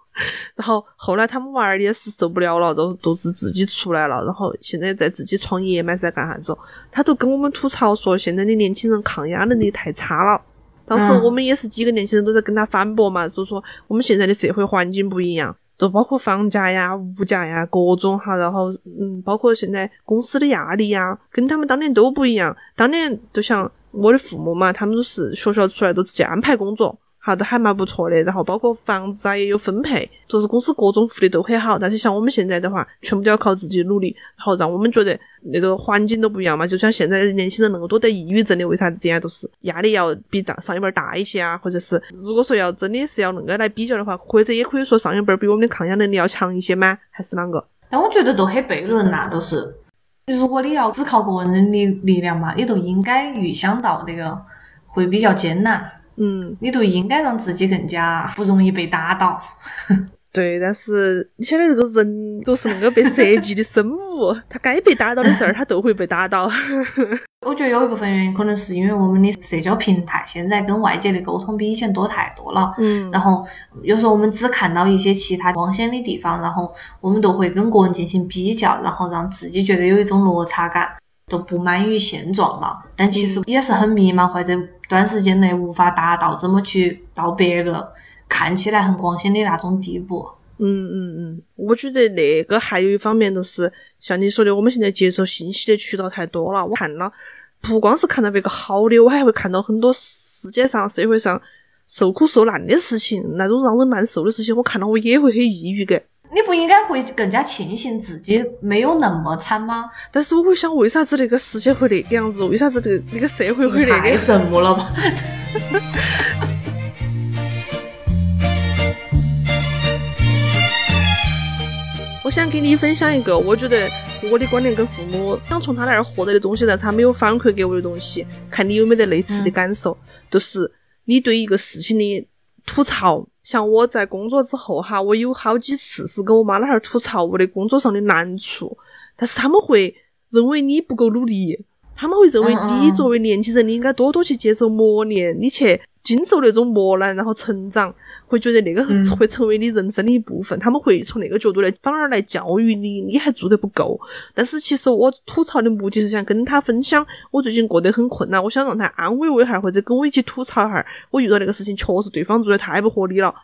然后后来他们娃儿也是受不了了，都都是自己出来了，然后现在在自己创业嘛，在干啥子哦？他都跟我们吐槽说，现在的年轻人抗压能力太差了。当时嗯我们也是几个年轻人都在跟他反驳嘛，就说我们现在的社会环境不一样，就包括房价呀、物价呀各种哈，然后嗯，包括现在公司的压力呀，跟他们当年都不一样。当年就像我的父母嘛，他们都是学校出来都直接安排工作。哈，都还蛮不错的，然后包括房子啊也有分配，就是公司各种福利都很好。但是像我们现在的话，全部都要靠自己努力，然后让我们觉得那个环境都不一样嘛。就像现在年轻人那么多得抑郁症的，为啥子这样都是压力要比大上一辈儿大一些啊？或者是如果说要真的是要那个来比较的话，或者也可以说上一辈儿比我们的抗压能力要强一些吗？还是啷个？但我觉得都很悖论呐，都是。如果你要只靠个人力力量嘛，你都应该预想到那个会比较艰难，嗯，你都应该让自己更加不容易被打倒。对，但是你晓得这个人都是那个被设计的生物，他该被打倒的事儿，他都会被打倒。我觉得有一部分原因可能是因为我们的社交平台现在跟外界的沟通比以前多太多了。嗯然后有时候我们只看到一些其他光鲜的地方，然后我们都会跟个人进行比较，然后让自己觉得有一种落差感，都不满于现状了。但其实也是很迷茫，或者短时间内无法达到怎么去到别个看起来很光鲜的那种地步。嗯嗯嗯，我觉得那个还有一方面就是像你说的，我们现在接受信息的渠道太多了。我看了，不光是看到别个好的，我还会看到很多世界上、社会上受苦受难的事情，那种让人难受的事情，我看到我也会很抑郁的。你不应该会更加庆幸自己没有那么惨吗？但是我会想，为啥子那个世界会那个样子？为啥子这个这个社会会那个？太神木了吧！我想给你分享一个，我觉得我的观点跟父母想从他那儿获得的东西，但是他没有反馈给我的东西，看你有没得类似的感受。就是你对一个事情的吐槽，像我在工作之后哈，我有好几次是跟我妈老汉儿吐槽我的工作上的难处，但是他们会认为你不够努力，他们会认为你作为年轻人，你应该多多去接受磨练，你去经受那种磨难，然后成长，会觉得那个嗯会成为你人生的一部分。他们会从那个角度来，反而来教育你，你还做得不够。但是其实我吐槽的目的是想跟他分享，我最近过得很困难，我想让他安慰我一下，或者跟我一起吐槽一下，我遇到那个事情确实对方做的太不合理了。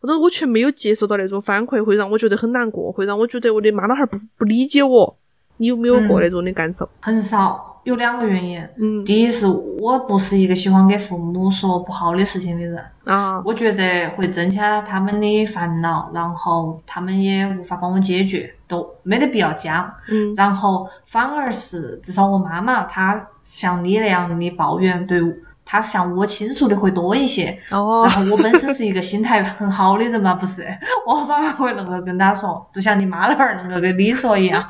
或者我却没有接受到那种反馈，会让我觉得很难过，会让我觉得我的妈老汉儿不不理解我。你有没有过嗯那种的感受？很少，有两个原因。嗯第一是我不是一个喜欢给父母说不好的事情的人，啊，我觉得会增加他们的烦恼，然后他们也无法帮我解决，都没得必要讲。嗯然后反而是至少我妈妈她像你那样的抱怨，对她向我倾诉的会多一些。哦然，后我本身是一个心态很好的人嘛，不是，我反而会那个跟他说，就像你妈那儿那个跟你说一样，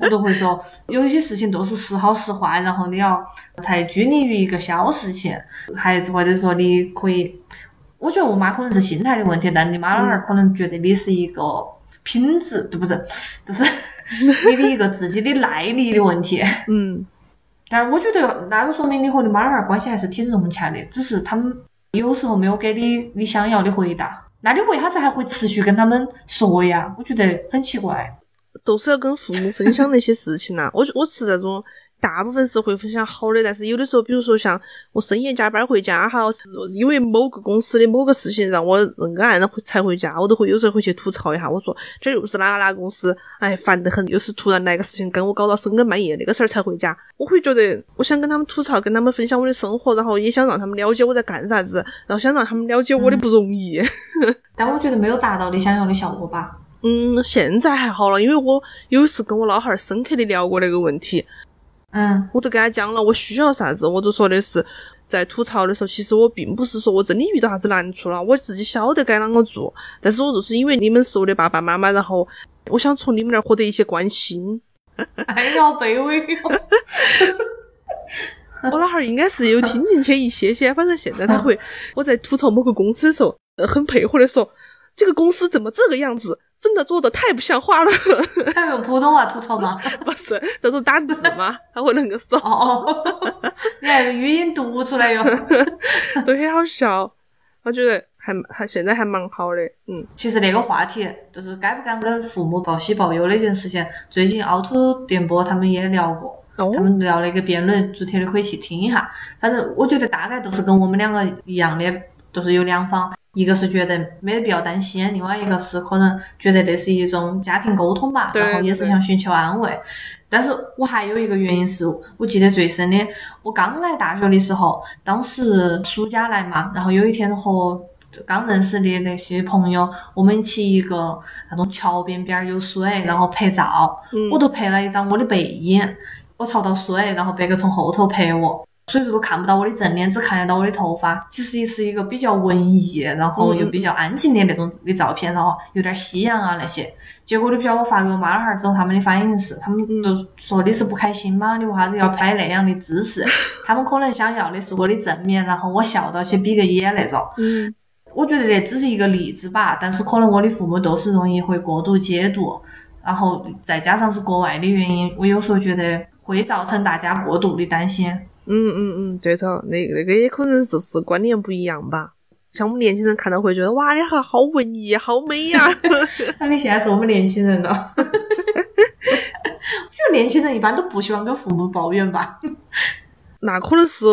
我都会说，有些事情都是时好时坏，然后你要不太拘泥于一个小事情，还是或者说你可以，我觉得我妈可能是心态的问题，但你妈那儿可能觉得你是一个品质，对不是，就是 你的一个自己的耐力的问题。嗯 但我觉得那就说明你和你妈儿关系还是挺融洽的，只是他们有时候没有给你你想要的回答。那你为啥子还会持续跟他们说呀？我觉得很奇怪。都是要跟父母分享那些事情呐、我我是那种大部分是会分享好的，但是有的时候，比如说像我深夜加班回家哈，因为某个公司的某个事情让我那个按才回家，我都会有时候会去吐槽一下，我说这又是哪哪哪公司，哎，烦得很，又是突然来个事情跟我搞到深更半夜那个事儿才回家，我会觉得我想跟他们吐槽，跟他们分享我的生活，然后也想让他们了解我在干啥子，然后想让他们了解我的不容易。但我觉得没有达到你想要的效果吧。嗯，现在还好了，因为我有一次跟我老汉儿深刻的聊过那个问题，嗯我都跟他讲了我需要啥子，我都说的是在吐槽的时候，其实我并不是说我真的遇到啥子难处了，我自己晓得该啷个做，但是我就是因为你们是我的爸爸妈妈，然后我想从你们那儿获得一些关心。哎呀，卑微哟。我老汉儿应该是有听进去一些些，反正现在他会，我在吐槽某个公司的时候，呃很配合的说。这个公司怎么这个样子？真的做的太不像话了。他用普通话吐槽吗？不是，这是打字吗，他会那个骚，哦，你还用语音读出来哟。都很好笑。我觉得还还现在还蛮好的，嗯，其实那个话题就是该不该跟父母报喜报忧那件事情，最近凹凸电波他们也聊过。哦他们聊了一个辩论主题，你可以去听一下。反正我觉得大概都是跟我们两个一样的，都是有两方，一个是觉得没得必要担心，另外一个是可能觉得那是一种家庭沟通吧，然后也是想寻求安慰。但是我还有一个原因是，我记得最深的，我刚来大学的时候，当时暑假来嘛，然后有一天和刚认识的那些朋友，我们一起一个那种桥边边儿有水，然后拍照，嗯我都拍了一张我的背影，我朝到水，然后别个从后头拍我。所以说都看不到我的正脸，只看得到我的头发。其实也是一个比较文艺，然后又比较安静的那种的照片，然后有点夕阳啊那些。结果你不晓得我发给我妈老汉儿之后，他们的反应是，他们都说你是不开心吗？你为啥子要拍那样的姿势？他们可能想要的是我的正面，然后我笑到去比个耶那种。嗯，我觉得这只是一个例子吧，但是可能我的父母都是容易会过度解读，然后再加上是国外的原因，我有时候觉得会造成大家过度的担心。嗯嗯嗯，对头，那那个也可能就是观念不一样吧。像我们年轻人看到会觉得哇，你好好文艺，好美呀、那你现在是我们年轻人了。我觉得年轻人一般都不喜欢跟父母抱怨吧。那可能是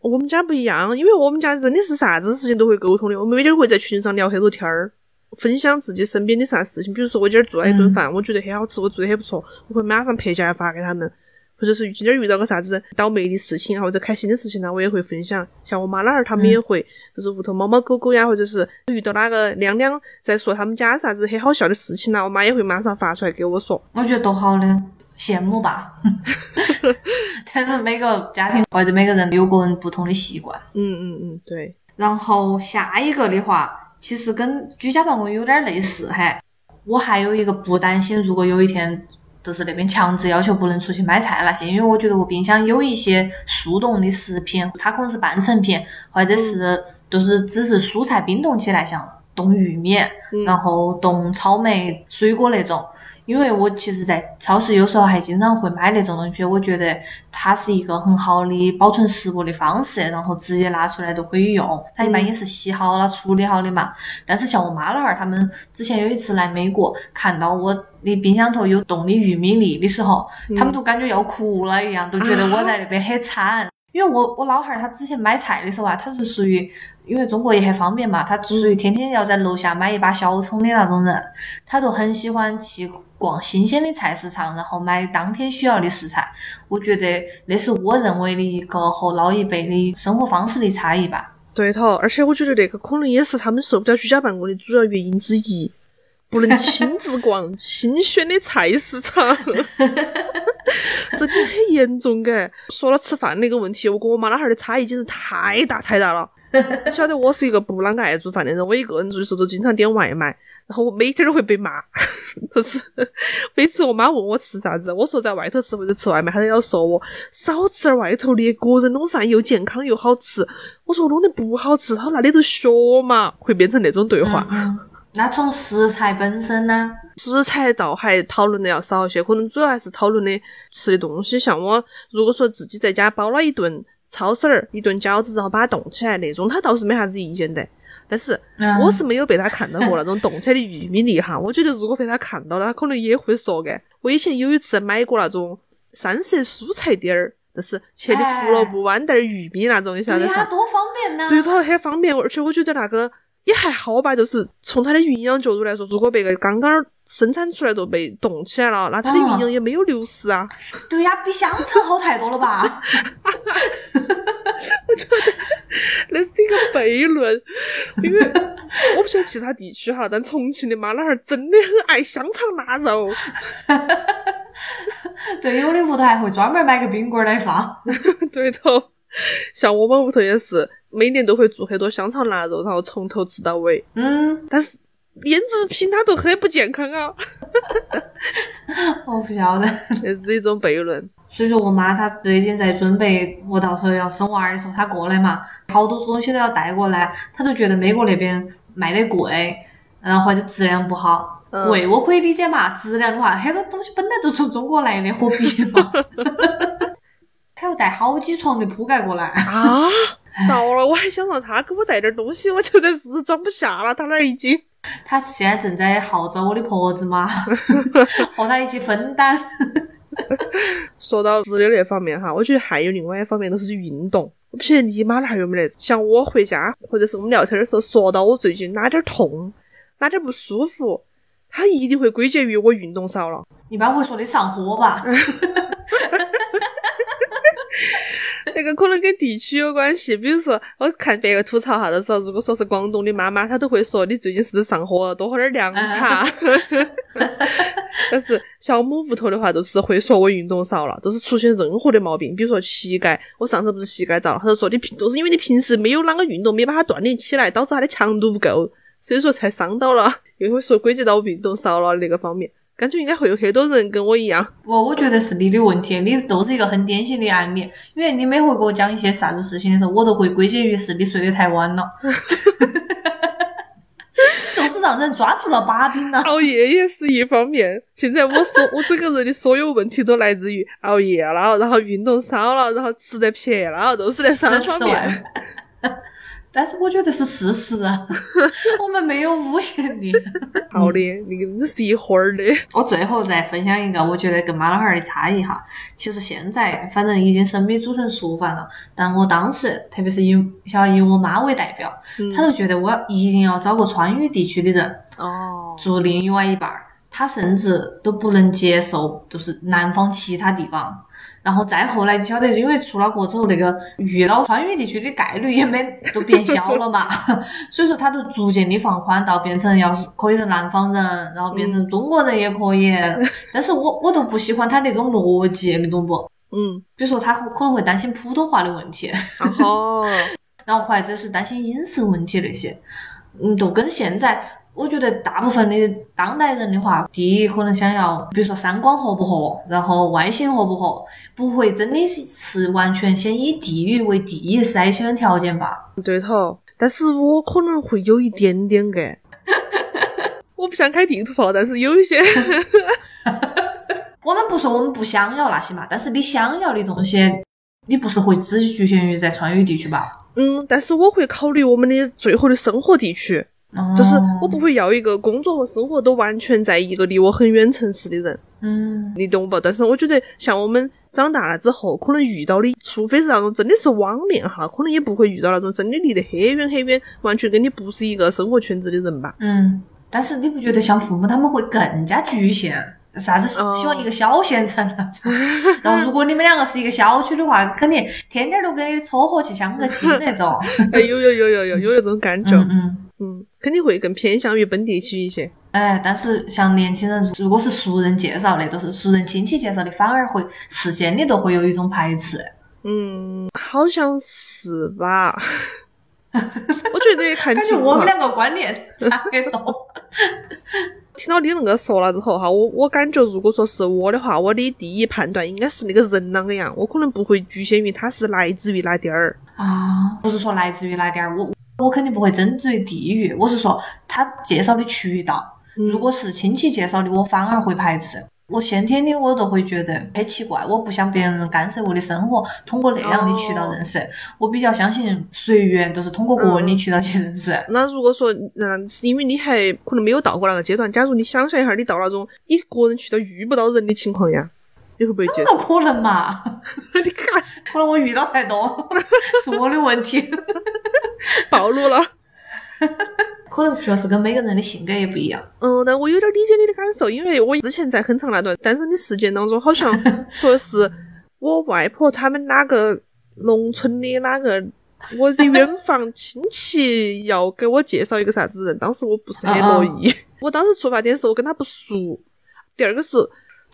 我们家不一样，因为我们家真的是啥子事情都会沟通的，我们每天会在群上聊很多天儿，分享自己身边的啥事情。比如说我今儿做了一顿饭，我觉得很好吃，我做的很不错，我会马上拍下来发给他们。或者是今儿遇到个啥子倒霉的事情啊，或者开心的事情呢，我也会分享。像我妈老汉儿他们也会，就是屋头猫猫狗狗呀，或者是遇到哪个亮亮在说他们家啥子很好笑的事情呢，我妈也会马上发出来给我说。我觉得多好的，羡慕吧。但是每个家庭或者每个人有个人不同的习惯。嗯嗯嗯，对，然后下一个的话，其实跟居家办公有点类似哈。我还有一个不担心，如果有一天就是那边强制要求不能出去买菜那些，因为我觉得我冰箱有一些速冻的食品，它可能是半成品，或者是就是只是蔬菜冰冻起来，像冻玉米，嗯然后冻草莓、水果那种。因为我其实，在超市有时候还经常会买那种东西，我觉得它是一个很好的保存食物的方式，然后直接拿出来都可以用。它一般也是洗好了、处理好的嘛。但是像我妈老汉儿他们之前有一次来美国，看到我的冰箱头有冻的玉米粒的时候，他们都感觉要哭了一样，都觉得我在那边很惨。因为我我老汉儿他之前买菜的时候啊，他是属于因为中国也很方便嘛，他属于天天要在楼下买一把小葱的那种人，他都很喜欢去逛新鲜的菜市场，然后买当天需要的食材。我觉得那是我认为的一个和老一辈的生活方式的差异吧。对头，而且我觉得那个可能也是他们受不了居家办公的主要原因之一，不能亲自逛 新鲜的菜市场，真的很严重感。说了吃饭那个问题，我跟我妈老汉儿的差异简直太大太大了。你 晓得我是一个不啷个爱做饭的人，我一个人住的时候都经常点外卖，然后我每天都会被骂。就是每次我妈问我吃啥子，我说在外头吃或者吃外卖，她都要说我少吃点外头的，个人弄饭又健康又好吃。我说我弄得不好吃，她说那你就学嘛，会变成那种对话。嗯，那从食材本身呢？食材倒还讨论的要少一些，可能主要还是讨论的吃的东西。像我如果说自己在家包了一顿抄手儿一顿饺子，然后把它冻起来那种，他倒是没啥子意见的。但是嗯我是没有被他看到过那种冻起来的玉米粒哈，我觉得如果被他看到了，他可能也会说的。我以前有一次买过那种三色蔬菜丁儿，就是切的胡萝卜豌豆儿、玉米那种，你晓得噻？对呀，多方便呐！对头，很方便，而且我觉得那个也还好吧，就是从它的营养角度来说，如果别个刚刚生产出来就被冻起来了，那它的营养也没有流失啊。对呀，比香肠好太多了吧？我觉得那是一个悖论，因为我不晓得其他地区哈，但重庆的妈老汉儿真的很爱香肠腊肉。对，有的屋头还会专门买个冰棍儿来放。对头，像我们屋头也是，每年都会做很多香肠腊肉，然后从头吃到尾。嗯，但是腌制品它都很不健康啊，我不晓得。这是一种悖论。所以说我妈她最近在准备我到时候要生娃儿的时候，她过来嘛，好多东西都要带过来，她就觉得美国那边卖的贵，然后或者质量不好，嗯贵我可以理解嘛，质量的话，很多东西本来都从中国来的，何必嘛？他要带好几床的铺盖过来，啊，糟了，我还想让他给我带点东西，我觉得是装不下了，他那儿已经。他现在正在号召我的婆子嘛，和他一起分担。说到吃的那方面哈，我觉得还有另外一方面都是运动。我不晓得你妈那儿有没得，像我回家或者是我们聊天的时候说到我最近哪点儿痛，哪点儿不舒服，她一定会归结于我运动少了。一般会说你上火吧？那个可能跟地区有关系，比如说我看别个吐槽哈，都说如果说是广东的妈妈，她都会说你最近是不是上火了，多喝点凉茶。但是像我们屋头的话，都是会说我运动少了，都是出现任何的毛病，比如说膝盖，我上次不是膝盖遭了，他就说你平都是因为你平时没有啷个运动，没把它锻炼起来，导致它的强度不够，所以说才伤到了，又会说归结到我运动少了那个方面。感觉应该会有很多人跟我一样，不，我觉得是你的问题，你都是一个很典型的案例。因为你每回给我讲一些啥子事情的时候，我都会归结于是你睡得太晚了，都是让人抓住了把柄了。熬夜也是一方面。现在我所我整个人的所有问题都来自于熬夜了，然后运动少了，然后吃得撇了，都是那三方面。但是我觉得是事实啊，我们没有诬陷你。好的，你你是一伙儿的。我最后再分享一个，我觉得跟妈老汉儿的差异哈。其实现在反正已经生米煮成熟饭了，但我当时特别是以想要以我妈为代表，嗯她就觉得我要一定要找个川渝地区的人哦，做另外一半儿，她甚至都不能接受就是南方其他地方。然后再后来，你晓得，因为出了国之后，那个遇到川渝地区的概率也没都变小了嘛，所以说他都逐渐的放宽到变成要是可以是南方人，然后变成中国人也可以。但是我我都不喜欢他那种逻辑，你懂不？嗯，比如说他可可能会担心普通话的问题，哦，然后或者是担心饮食问题那些，嗯，都跟现在。我觉得大部分的当代人的话，第一可能想要，比如说三观合不合，然后外形合不合，不会真的是是完全先以地域为第一筛选条件吧？对头。但是我可能会有一点点个，我不想开地图炮，但是有一些，我们不说我们不想要那些嘛，但是你想要的东西，你不是会只局限于在川渝地区吧？嗯，但是我会考虑我们的最后的生活地区，就是我不会要一个工作和生活都完全在一个离我很远城市的人，嗯，你懂不？但是我觉得像我们长大了之后，可能遇到的，除非是那种真的是网恋哈，可能也不会遇到那种真的离得很远很远，完全跟你不是一个生活圈子的人吧。嗯，但是你不觉得像父母他们会更加局限？啥子哦喜欢一个小县城那种？然后如果你们两个是一个小区的话，肯定天天都跟你撮合去相个亲那种。哎，有有有有有有那种感觉，嗯嗯。嗯，肯定会更偏向于本地区一些。哎，但是像年轻人，如果是熟人介绍的，都是熟人亲戚介绍的，反而会事先你都会有一种排斥。嗯，好像是吧？我觉得看情况。感觉我们两个观念差很多。听到你那个说了之后哈，我我感觉如果说是我的话，我的第一判断应该是那个人啷个样，我可能不会局限于他是来自于哪点儿。啊，不是说来自于哪点儿，我我肯定不会针对地域，我是说他介绍的渠道。嗯如果是亲戚介绍的，我反而会排斥。我先天的我都会觉得很奇怪，我不想别人干涉我的生活，通过那样的渠道认识。我比较相信随缘，都是通过个人的渠道去认识。那如果说，嗯是因为你还可能没有到过那个阶段。假如你想象一下，你到那种你个人渠道遇不到人的情况呀，你会不会接受？怎么可能嘛？你看，可能我遇到太多，是我的问题。暴露了。可能主要是跟每个人的性格也不一样。嗯，但我有点理解你的感受，因为我之前在很长那段单身的时间当中，好像说是我外婆他们哪个农村的哪个我的远房亲戚要给我介绍一个啥子人，当时我不是很乐意。我当时出发点是我跟他不熟，第二个是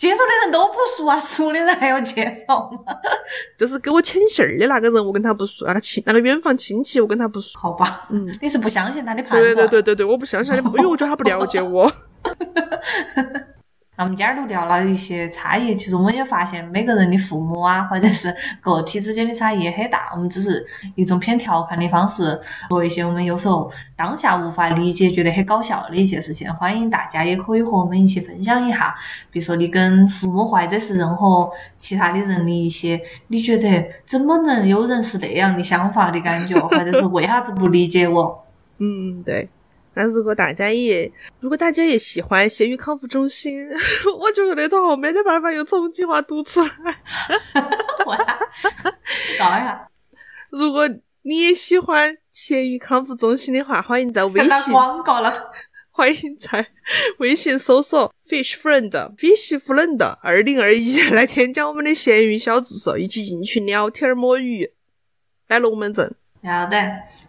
介绍的人都不熟啊，熟的人还要介绍吗？就是给我牵线儿的那个人，我跟他不熟，那个亲那个远房亲戚我跟他不熟。好吧，嗯，你是不相信他的判断。对对对对对，我不相信他，因为我觉得他不了解我。那我们今儿都聊了一些差异，其实我们也发现每个人的父母啊，或者是个体之间的差异也很大。我们只是一种偏调侃的方式，说一些我们有时候当下无法理解、觉得很搞笑的一些事情。欢迎大家也可以和我们一起分享一下，比如说你跟父母或者是任何其他的人的一些，你觉得怎么能有人是那样的想法的感觉，或者是为啥子不理解我？嗯，对。那如果大家也，如果大家也喜欢咸鱼康复中心，我觉得那套没得办法用重庆话读出来。我呀，搞一下。如果你也喜欢咸鱼康复中心的话，欢迎在微信，广告了，欢迎在微信搜索 fish friend fish friend 二零二一来添加我们的咸鱼小助手，一起进群聊天儿摸鱼，摆龙门阵。要得。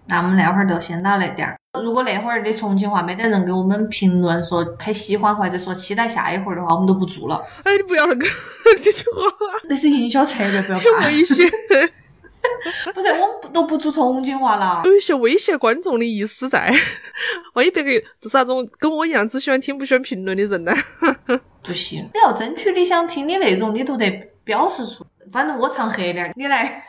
那我们那会儿就先到那点儿。如果那会儿的重庆话没得人给我们评论说很喜欢或者说期待下一回的话，我们都不做了。哎，你不要那个 这句话，那是营销策略，不要很怕。危险，不是，我们都不做重庆话了。有一些威胁观众的意思在。万一别个就是那种跟我一样只喜欢听不喜欢评论的人呢？不行，你要争取你想听的内容，你都得表示出。反正我唱黑脸儿，你来，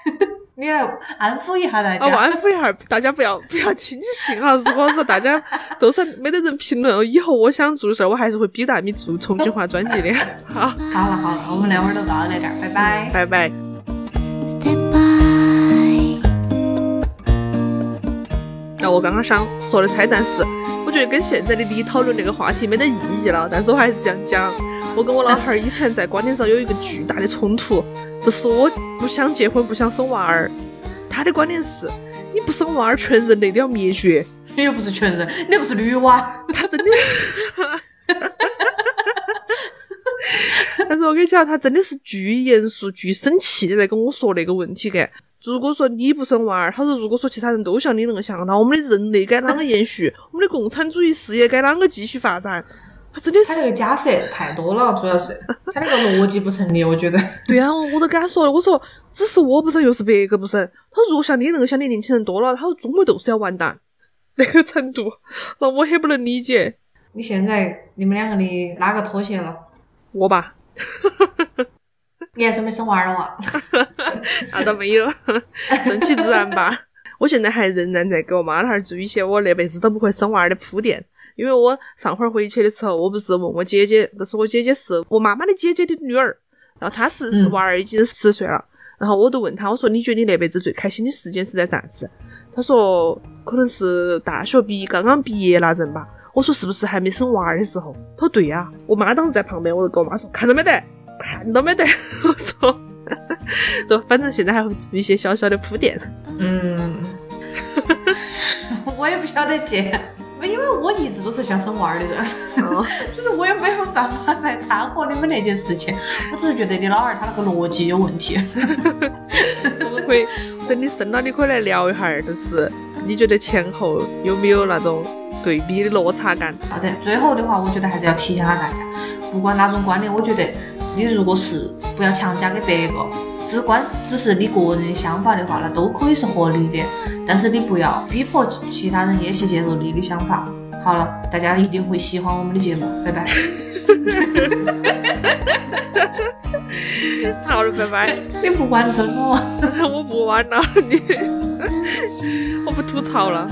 你来安抚一下大啊，家。我安抚一下，大家不要 不要轻信啊。如果说大家都是没得人评论，以后我想做的事儿，我还是会逼大米做重庆话专辑的。好，好了好了，我们两会儿就到这点儿，拜拜。拜拜。那我刚刚想说的彩蛋是，我觉得跟现在的你讨论这个话题没得意义了，但是我还是想讲，我跟我老汉儿以前在观念上有一个巨大的冲突，就是我不想结婚，不想生娃儿，他的观点是，你不生娃儿，全人类都要灭绝。你又不是全人，你又不是女娲。他真的，但是我跟你讲，他真的是巨严肃、巨生气的在跟我说那个问题干。如果说你不生娃儿，他说如果说其他人都像你那个想，那我们的人类该啷个延续？我们的共产主义事业该啷个继续发展？他真的是他那个假设太多了，主要是 他那个逻辑不成立，我觉得。对啊，我都跟他说了，我说只是我不生，又是别个不生。他说如果像你那个想的年轻人多了，他说中国都是要完蛋那个程度，让我很不能理解。你现在你们两个的哪个妥协了？我吧，你还准备生娃儿了哇？那 倒没有，顺其自然吧。我现在还仍然在给我妈那儿做一些我那辈子都不会生娃儿的铺垫，因为我上回回去的时候，我不是问我姐姐，就是我姐姐是我妈妈的姐姐的女儿，然后她是嗯娃儿已经十岁了，然后我就问她，我说你觉得你那辈子最开心的时间是在啥子？她说可能是大学毕刚刚毕业那阵吧。我说是不是还没生娃儿的时候？她说对呀、我妈当时在旁边，我就跟我妈说看到没得，看到没得。我说，就反正现在还会做一些小小的铺垫。嗯，我也不晓得接，因为我一直都是想生娃儿的人，哦 就是我也没有办法来掺和你们那件事情。我只是觉得你老二他那个逻辑有问题。我们可以等你生了，你可以来聊一下儿，就是你觉得前后有没有那种对比的落差感？好的，最后的话，我觉得还是要提醒下大家，不管哪种观念，我觉得你如果是不要强加给别个，只关只是你个人的想法的话，那都可以是合理的，但是你不要逼迫其他人也去接受你的想法。好了，大家一定会喜欢我们的节目，拜拜。好了，拜拜，你不完整哦。我不玩了，你，我不吐槽了。